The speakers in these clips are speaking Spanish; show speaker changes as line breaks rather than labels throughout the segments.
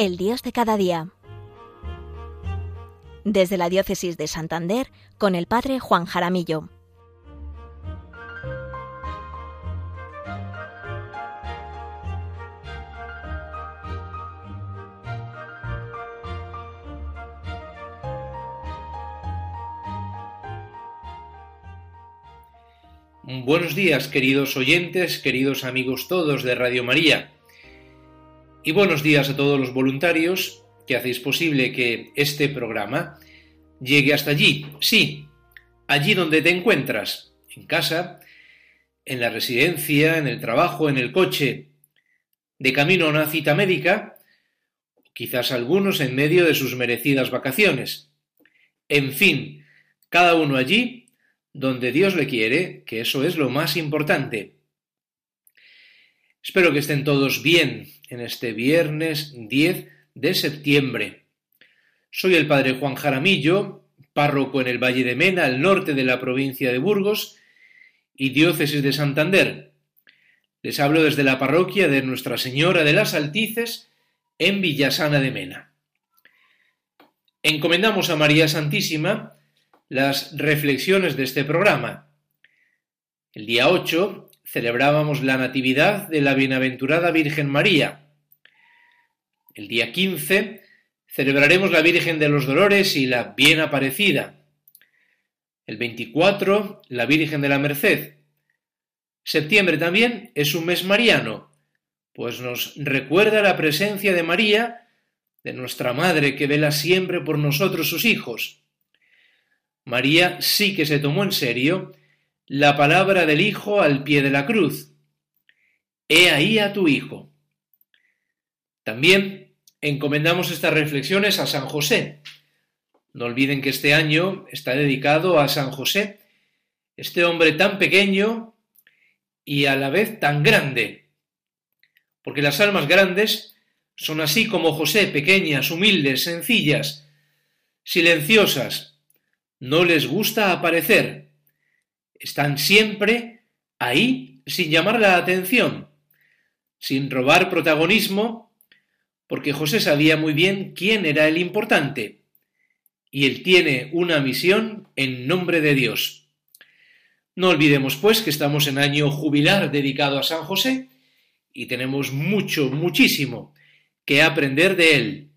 El Dios de cada día. Desde la Diócesis de Santander, con el Padre Juan Jaramillo.
Buenos días, queridos oyentes, queridos amigos todos de Radio María. Y buenos días a todos los voluntarios que hacéis posible que este programa llegue hasta allí. Sí, allí donde te encuentras, en casa, en la residencia, en el trabajo, en el coche, de camino a una cita médica, quizás algunos en medio de sus merecidas vacaciones. En fin, cada uno allí donde Dios le quiere, que eso es lo más importante. Espero que estén todos bien en este viernes 10 de septiembre. Soy el padre Juan Jaramillo, párroco en el Valle de Mena, al norte de la provincia de Burgos y diócesis de Santander. Les hablo desde la parroquia de Nuestra Señora de las Altices en Villasana de Mena. Encomendamos a María Santísima las reflexiones de este programa. El día 8 celebrábamos la Natividad de la Bienaventurada Virgen María. El día 15 celebraremos la Virgen de los Dolores y la Bien Aparecida. El 24 la Virgen de la Merced. Septiembre también es un mes mariano, pues nos recuerda la presencia de María, de nuestra Madre que vela siempre por nosotros sus hijos. María sí que se tomó en serio la palabra del Hijo al pie de la cruz. He ahí a tu Hijo. También encomendamos estas reflexiones a San José. No olviden que este año está dedicado a San José, este hombre tan pequeño y a la vez tan grande. Porque las almas grandes son así como José, pequeñas, humildes, sencillas, silenciosas, no les gusta aparecer. Están siempre ahí sin llamar la atención, sin robar protagonismo, porque José sabía muy bien quién era el importante, y él tiene una misión en nombre de Dios. No olvidemos, pues, que estamos en año jubilar dedicado a San José, y tenemos mucho, muchísimo que aprender de él.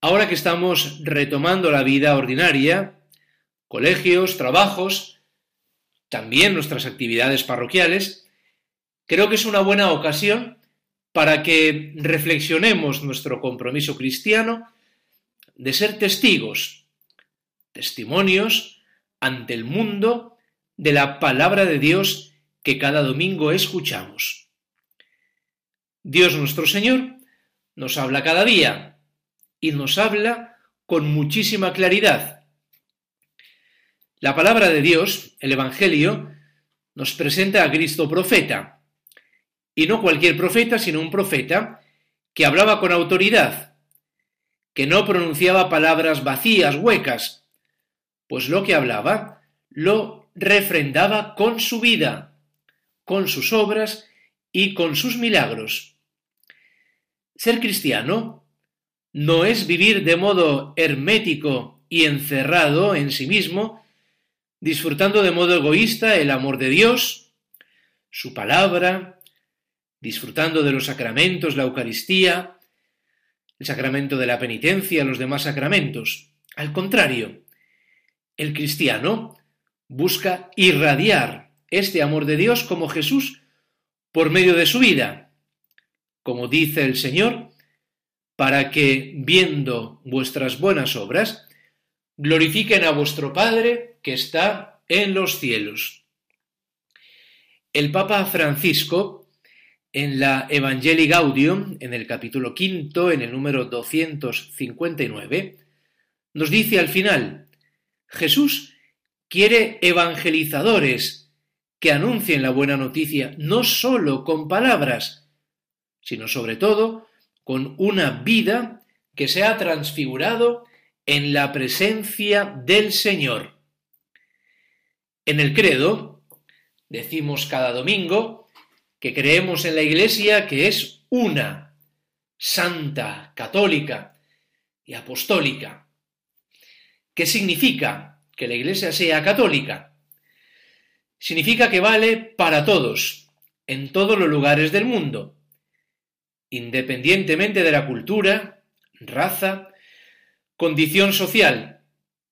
Ahora que estamos retomando la vida ordinaria, colegios, trabajos, también nuestras actividades parroquiales, creo que es una buena ocasión para que reflexionemos nuestro compromiso cristiano de ser testigos, testimonios ante el mundo de la palabra de Dios que cada domingo escuchamos. Dios nuestro Señor nos habla cada día y nos habla con muchísima claridad. La palabra de Dios, el Evangelio, nos presenta a Cristo profeta, y no cualquier profeta, sino un profeta que hablaba con autoridad, que no pronunciaba palabras vacías, huecas, pues lo que hablaba lo refrendaba con su vida, con sus obras y con sus milagros. Ser cristiano no es vivir de modo hermético y encerrado en sí mismo, disfrutando de modo egoísta el amor de Dios, su palabra, disfrutando de los sacramentos, la Eucaristía, el sacramento de la penitencia, los demás sacramentos. Al contrario, el cristiano busca irradiar este amor de Dios como Jesús por medio de su vida. Como dice el Señor, para que, viendo vuestras buenas obras, glorifiquen a vuestro Padre que está en los cielos. El Papa Francisco, en la Evangelii Gaudium, en el capítulo quinto, en el número 259, nos dice al final, Jesús quiere evangelizadores que anuncien la buena noticia no sólo con palabras, sino sobre todo con una vida que se ha transfigurado en la presencia del Señor. En el credo decimos cada domingo que creemos en la Iglesia que es una, santa, católica y apostólica. ¿Qué significa que la Iglesia sea católica? Significa que vale para todos, en todos los lugares del mundo, independientemente de la cultura, raza, condición social.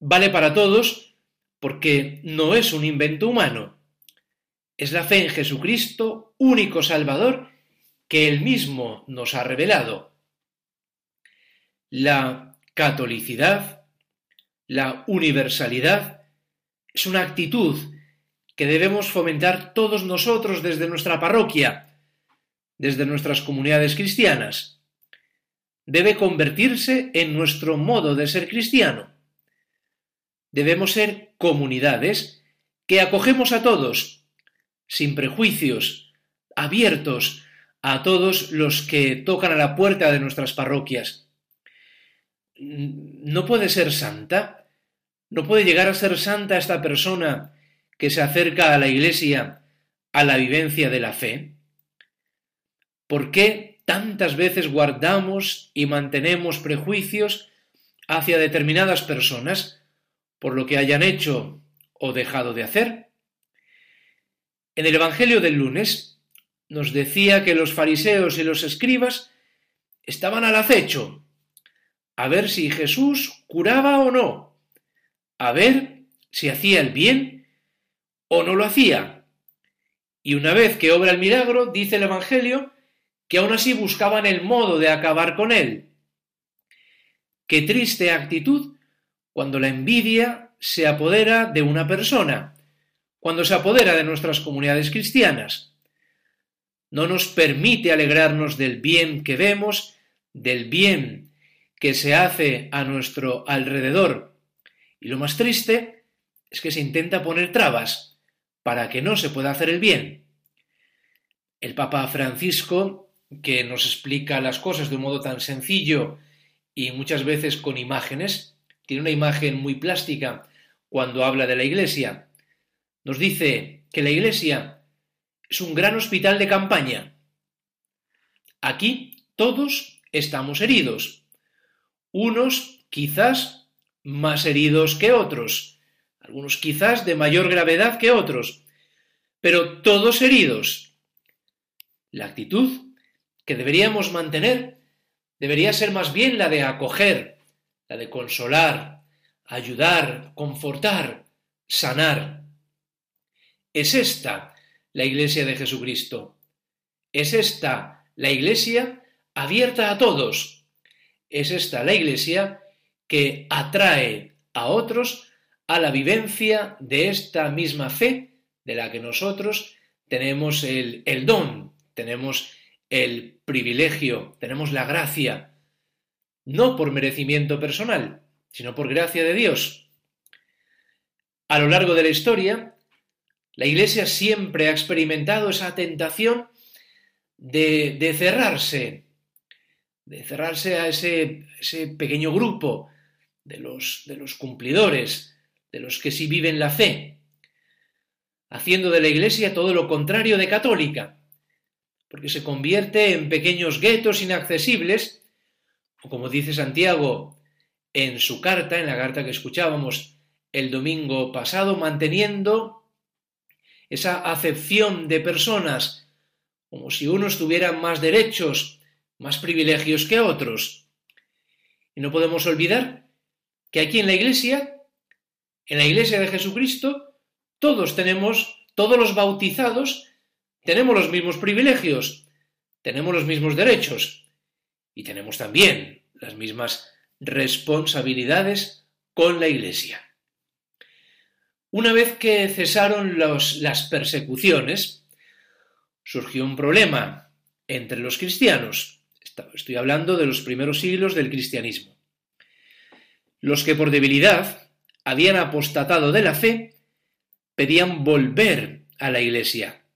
Vale para todos porque no es un invento humano. Es la fe en Jesucristo, único Salvador, que Él mismo nos ha revelado. La catolicidad, la universalidad, es una actitud que debemos fomentar todos nosotros desde nuestra parroquia, desde nuestras comunidades cristianas. Debe convertirse en nuestro modo de ser cristiano. Debemos ser comunidades que acogemos a todos, sin prejuicios, abiertos a todos los que tocan a la puerta de nuestras parroquias. ¿No puede ser santa? ¿No puede llegar a ser santa esta persona que se acerca a la Iglesia a la vivencia de la fe? ¿Por qué tantas veces guardamos y mantenemos prejuicios hacia determinadas personas por lo que hayan hecho o dejado de hacer? En el Evangelio del lunes nos decía que los fariseos y los escribas estaban al acecho, a ver si Jesús curaba o no, a ver si hacía el bien o no lo hacía. Y una vez que obra el milagro, dice el Evangelio, que aún así buscaban el modo de acabar con él. Qué triste actitud cuando la envidia se apodera de una persona, cuando se apodera de nuestras comunidades cristianas. No nos permite alegrarnos del bien que vemos, del bien que se hace a nuestro alrededor. Y lo más triste es que se intenta poner trabas para que no se pueda hacer el bien. El Papa Francisco, que nos explica las cosas de un modo tan sencillo y muchas veces con imágenes, tiene una imagen muy plástica cuando habla de la Iglesia. Nos dice que la Iglesia es un gran hospital de campaña. Aquí todos estamos heridos, unos quizás más heridos que otros, algunos quizás de mayor gravedad que otros, pero todos heridos. La actitud que deberíamos mantener debería ser más bien la de acoger, la de consolar, ayudar, confortar, sanar. Es esta la iglesia de Jesucristo. Es esta la iglesia abierta a todos. Es esta la iglesia que atrae a otros a la vivencia de esta misma fe de la que nosotros tenemos el, el don, tenemos el privilegio, tenemos la gracia, no por merecimiento personal, sino por gracia de Dios. A lo largo de la historia, la Iglesia siempre ha experimentado esa tentación de, cerrarse, de cerrarse a ese, pequeño grupo de los cumplidores, de los que sí viven la fe, haciendo de la Iglesia todo lo contrario de católica, porque se convierte en pequeños guetos inaccesibles, o como dice Santiago en su carta, en la carta que escuchábamos el domingo pasado, manteniendo esa acepción de personas como si unos tuvieran más derechos, más privilegios que otros. Y no podemos olvidar que aquí en la Iglesia en la Iglesia de Jesucristo todos tenemos, todos los bautizados, tenemos los mismos privilegios, tenemos los mismos derechos y tenemos también las mismas responsabilidades con la Iglesia. Una vez que cesaron las persecuciones, surgió un problema entre los cristianos. Estoy hablando de los primeros siglos del cristianismo. Los que por debilidad habían apostatado de la fe, pedían volver a la Iglesia.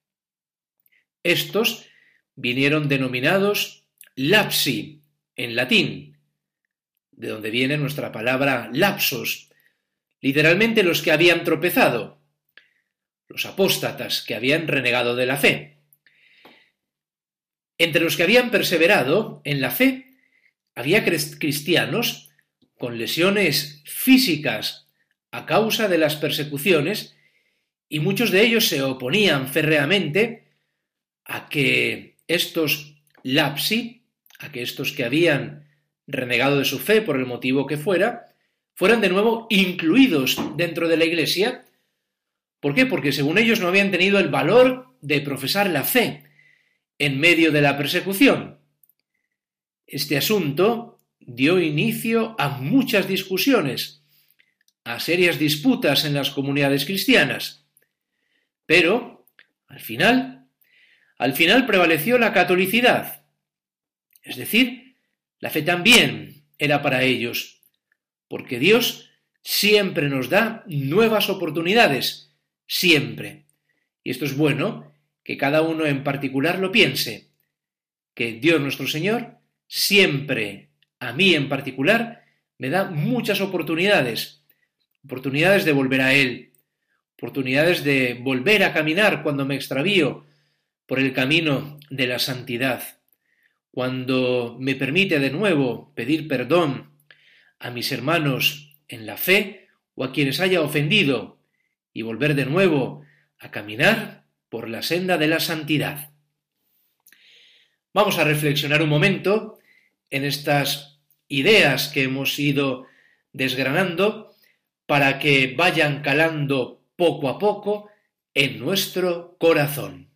Estos vinieron denominados lapsi en latín, de donde viene nuestra palabra lapsos, literalmente los que habían tropezado, los apóstatas que habían renegado de la fe.
Entre los que habían perseverado en la fe, había cristianos con lesiones físicas a causa de las persecuciones y muchos de ellos se oponían férreamente a que estos lapsi, a que estos que habían renegado de su fe por el motivo que fuera, fueran de nuevo incluidos dentro de la Iglesia. ¿Por qué? Porque según ellos no habían tenido el valor de profesar la fe en medio de la persecución. Este asunto dio inicio a muchas discusiones, a serias disputas en las comunidades cristianas. Pero, al final, al final prevaleció la catolicidad. Es decir, la fe también era para ellos, porque Dios siempre nos da nuevas oportunidades, siempre. Y esto es bueno, que cada uno en particular lo piense, que Dios nuestro Señor siempre, a mí en particular, me da muchas oportunidades, oportunidades de volver a Él, oportunidades de volver a caminar cuando me extravío por el camino de la santidad, cuando me permite de nuevo pedir perdón a mis hermanos en la fe o a quienes haya ofendido y volver de nuevo a caminar por la senda de la santidad. Vamos a reflexionar un momento en estas ideas que hemos ido desgranando para que vayan calando poco a poco en nuestro corazón.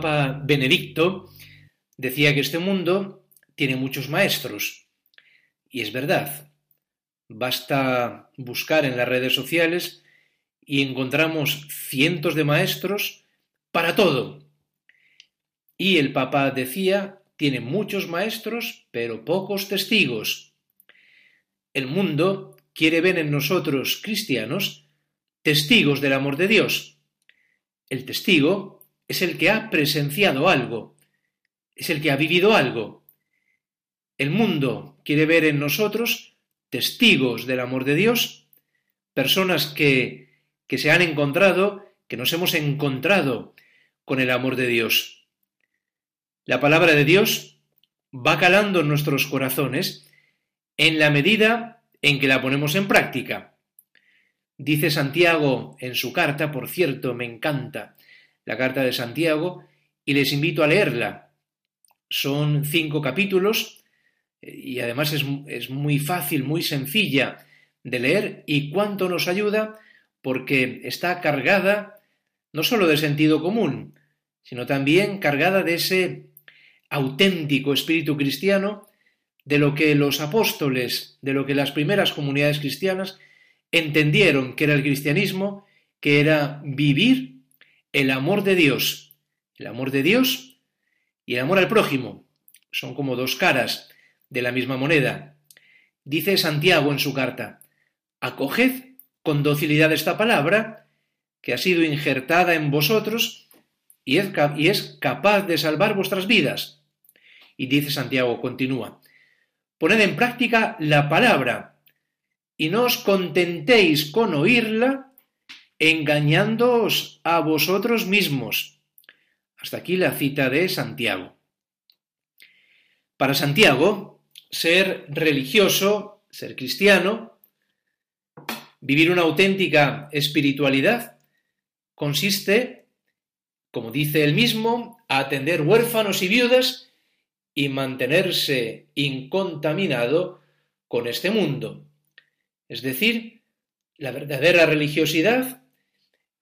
Papa Benedicto decía que este mundo tiene muchos maestros. Y es verdad,
Basta buscar en las redes sociales y encontramos cientos de maestros para todo. Y el Papa decía, tiene muchos maestros, pero pocos testigos. El mundo quiere ver en nosotros, cristianos, testigos del amor de Dios. El testigo es el que ha presenciado algo, es el que ha vivido algo. El mundo quiere ver en nosotros testigos del amor de Dios, personas que, que se han encontrado, que nos hemos encontrado con el amor de Dios. La palabra de Dios va calando en nuestros corazones en la medida en que la ponemos en práctica. Dice Santiago en su carta, por cierto, me encanta la carta de Santiago, y les invito a leerla. Son cinco capítulos y además es, es muy fácil, muy sencilla de leer y cuánto nos ayuda porque está cargada no sólo de sentido común, sino también cargada de ese auténtico espíritu cristiano de lo que los apóstoles, de lo que las primeras comunidades cristianas entendieron que era el cristianismo, que era vivir el amor de Dios. El amor de Dios y el amor al prójimo son como dos caras de la misma moneda. Dice Santiago en su carta, acoged con docilidad esta palabra, que ha sido injertada en vosotros y es, capaz de salvar vuestras vidas. Y dice Santiago, continúa, poned en práctica la palabra y no os contentéis con oírla engañándoos a vosotros mismos. Hasta aquí la cita de Santiago. Para Santiago, ser religioso, ser cristiano, vivir una auténtica espiritualidad, consiste, como dice él mismo, a atender huérfanos y viudas y mantenerse incontaminado con este mundo. Es decir, la verdadera religiosidad,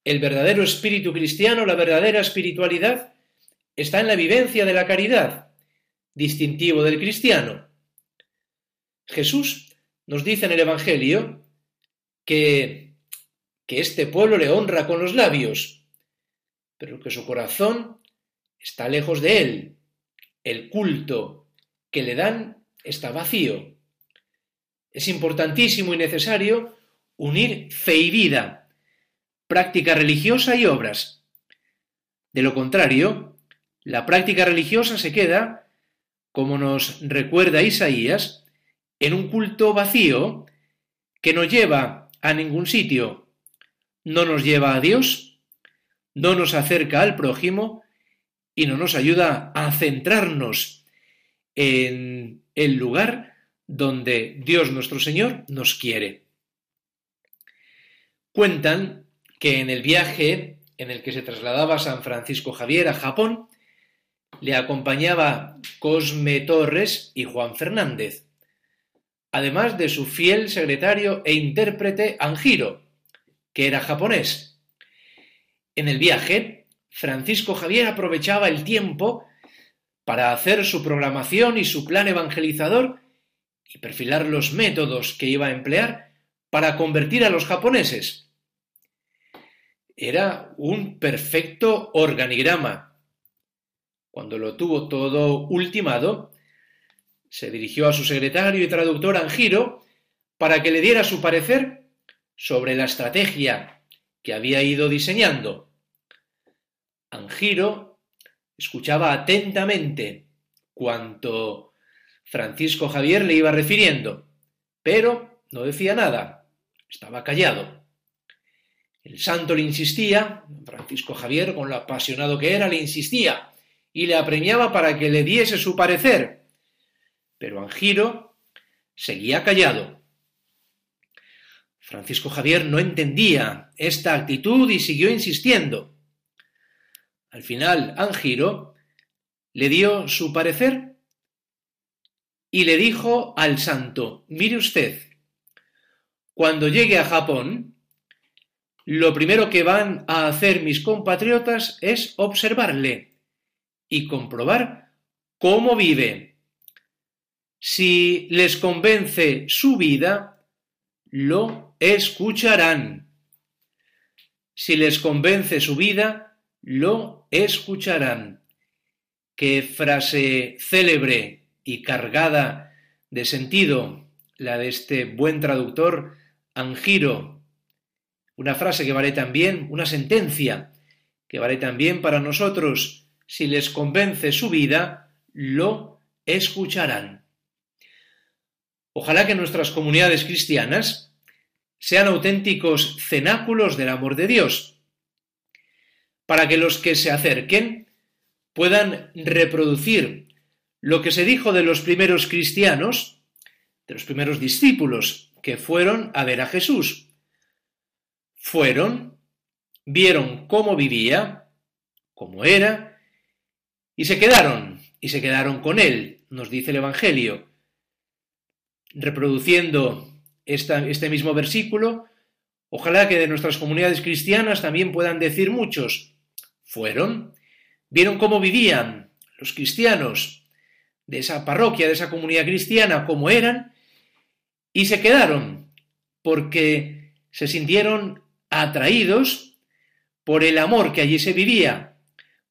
el verdadero espíritu cristiano, la verdadera espiritualidad, está en la vivencia de la caridad, distintivo del cristiano. Jesús nos dice en el Evangelio que, que este pueblo le honra con los labios, pero que su corazón está lejos de él, el culto que le dan está vacío. Es importantísimo y necesario unir fe y vida, práctica religiosa y obras. De lo contrario, la práctica religiosa se queda, como nos recuerda Isaías, en un culto vacío que no lleva a ningún sitio, no nos lleva a Dios, no nos acerca al prójimo y no nos ayuda a centrarnos en el lugar donde Dios nuestro Señor nos quiere. Cuentan que en el viaje en el que se trasladaba San Francisco Javier a Japón, le acompañaba Cosme Torres y Juan Fernández, además de su fiel secretario e intérprete Anjiro, que era japonés. En el viaje Francisco Javier aprovechaba el tiempo para hacer su programación y su plan evangelizador y perfilar los métodos que iba a emplear para convertir a los japoneses. Era un perfecto organigrama. Cuando lo tuvo todo ultimado, se dirigió a su secretario y traductor Anjiro para que le diera su parecer sobre la estrategia que había ido diseñando. Angiro escuchaba atentamente cuanto Francisco Javier le iba refiriendo, pero no decía nada, estaba callado. El santo le insistía, Francisco Javier, con lo apasionado que era, le insistía y le apremiaba para que le diese su parecer, pero Angiro seguía callado. Francisco Javier no entendía esta actitud y siguió insistiendo. Al final, Angiro le dio su parecer y le dijo al santo, mire usted, cuando llegue a Japón, lo primero que van a hacer mis compatriotas es observarle y comprobar cómo vive. Si les convence su vida, lo escucharán. Si les convence su vida, lo escucharán. Qué frase célebre y cargada de sentido la de este buen traductor Angiro. Una frase que vale también, una sentencia que vale también para nosotros. Si les convence su vida, lo escucharán. Ojalá que nuestras comunidades cristianas sean auténticos cenáculos del amor de Dios, para que los que se acerquen puedan reproducir lo que se dijo de los primeros cristianos, de los primeros discípulos que fueron a ver a Jesús. Fueron, vieron cómo vivía, cómo era, y se quedaron, y se quedaron con él, nos dice el Evangelio. Reproduciendo este mismo versículo, ojalá que de nuestras comunidades cristianas también puedan decir muchos, fueron, vieron cómo vivían los cristianos de esa parroquia, de esa comunidad cristiana, cómo eran, y se quedaron, porque se sintieron atraídos por el amor que allí se vivía,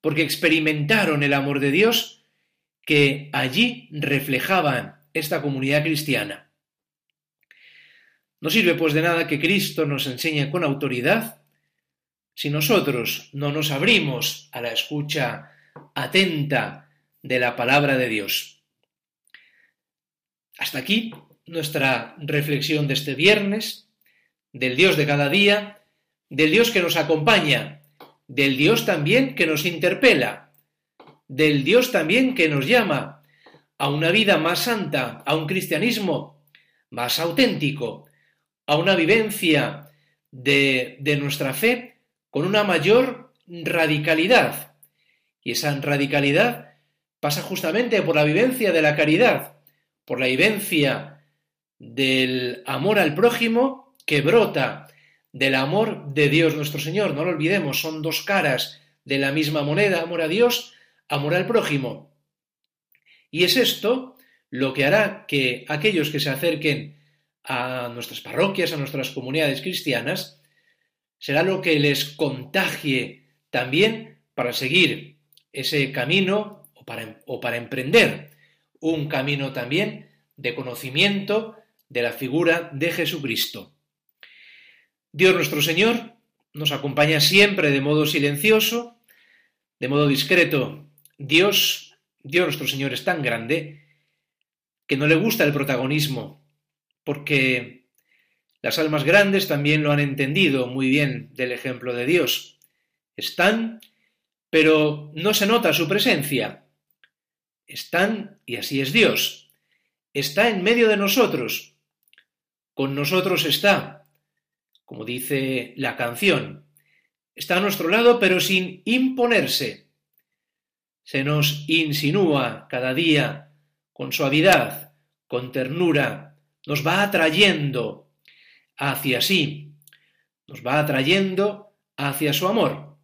porque experimentaron el amor de Dios que allí reflejaba esta comunidad cristiana. No sirve pues de nada que Cristo nos enseñe con autoridad si nosotros no nos abrimos a la escucha atenta de la palabra de Dios. Hasta aquí nuestra reflexión de este viernes, del Dios de cada día, del Dios que nos acompaña, del Dios también que nos interpela, del Dios también que nos llama a una vida más santa, a un cristianismo más auténtico, a una vivencia de, nuestra fe con una mayor radicalidad. Y esa radicalidad pasa justamente por la vivencia de la caridad, por la vivencia del amor al prójimo que brota del amor de Dios nuestro Señor. No lo olvidemos, son dos caras de la misma moneda, amor a Dios, amor al prójimo. Y es esto lo que hará que aquellos que se acerquen a nuestras parroquias, a nuestras comunidades cristianas, será lo que les contagie también para seguir ese camino o para, o para emprender un camino también de conocimiento de la figura de Jesucristo. Dios nuestro Señor nos acompaña siempre de modo silencioso, de modo discreto. Dios, Dios nuestro Señor es tan grande que no le gusta el protagonismo, porque las almas grandes también lo han entendido muy bien del ejemplo de Dios. Están, pero no se nota su presencia. Están, y así es Dios. Está en medio de nosotros, con nosotros está, como dice la canción, está a nuestro lado pero sin imponerse. Se nos insinúa cada día con suavidad, con ternura, nos va atrayendo hacia sí, nos va atrayendo hacia su amor.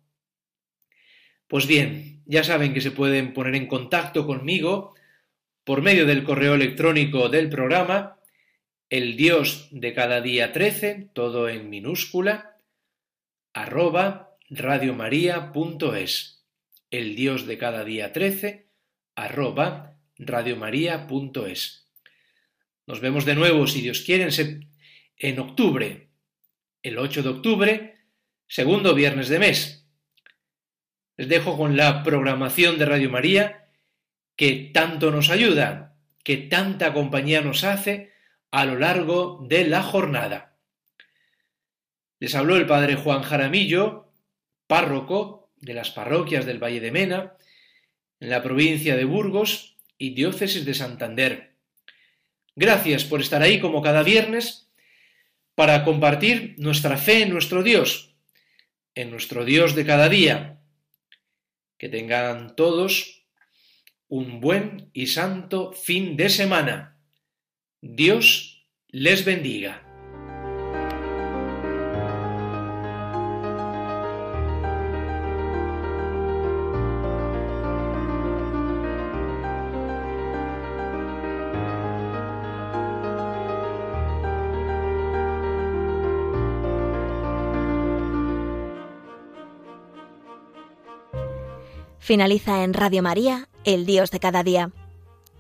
Pues bien, ya saben que se pueden poner en contacto conmigo por medio del correo electrónico del programa el Dios de cada día 13, todo en minúscula, arroba radiomaria.es. El Dios de cada día 13, arroba radiomaria.es. Nos vemos de nuevo, si Dios quiere, en octubre, el 8 de octubre, segundo viernes de mes. Les dejo con la programación de Radio María que tanto nos ayuda, que tanta compañía nos hace a lo largo de la jornada. Les habló el padre Juan Jaramillo, párroco de las parroquias del Valle de Mena, en la provincia de Burgos y diócesis de Santander. Gracias por estar ahí como cada viernes para compartir nuestra fe en nuestro Dios, en nuestro Dios de cada día. Que tengan todos un buen y santo fin de semana. Dios les bendiga.
Finaliza en Radio María, El Dios de cada día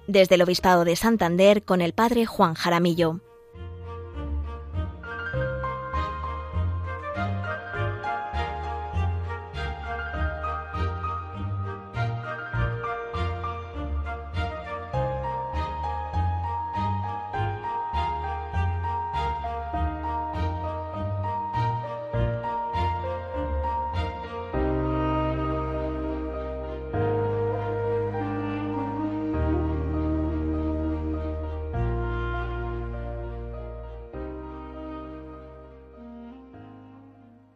desde el Obispado de Santander con el Padre Juan Jaramillo.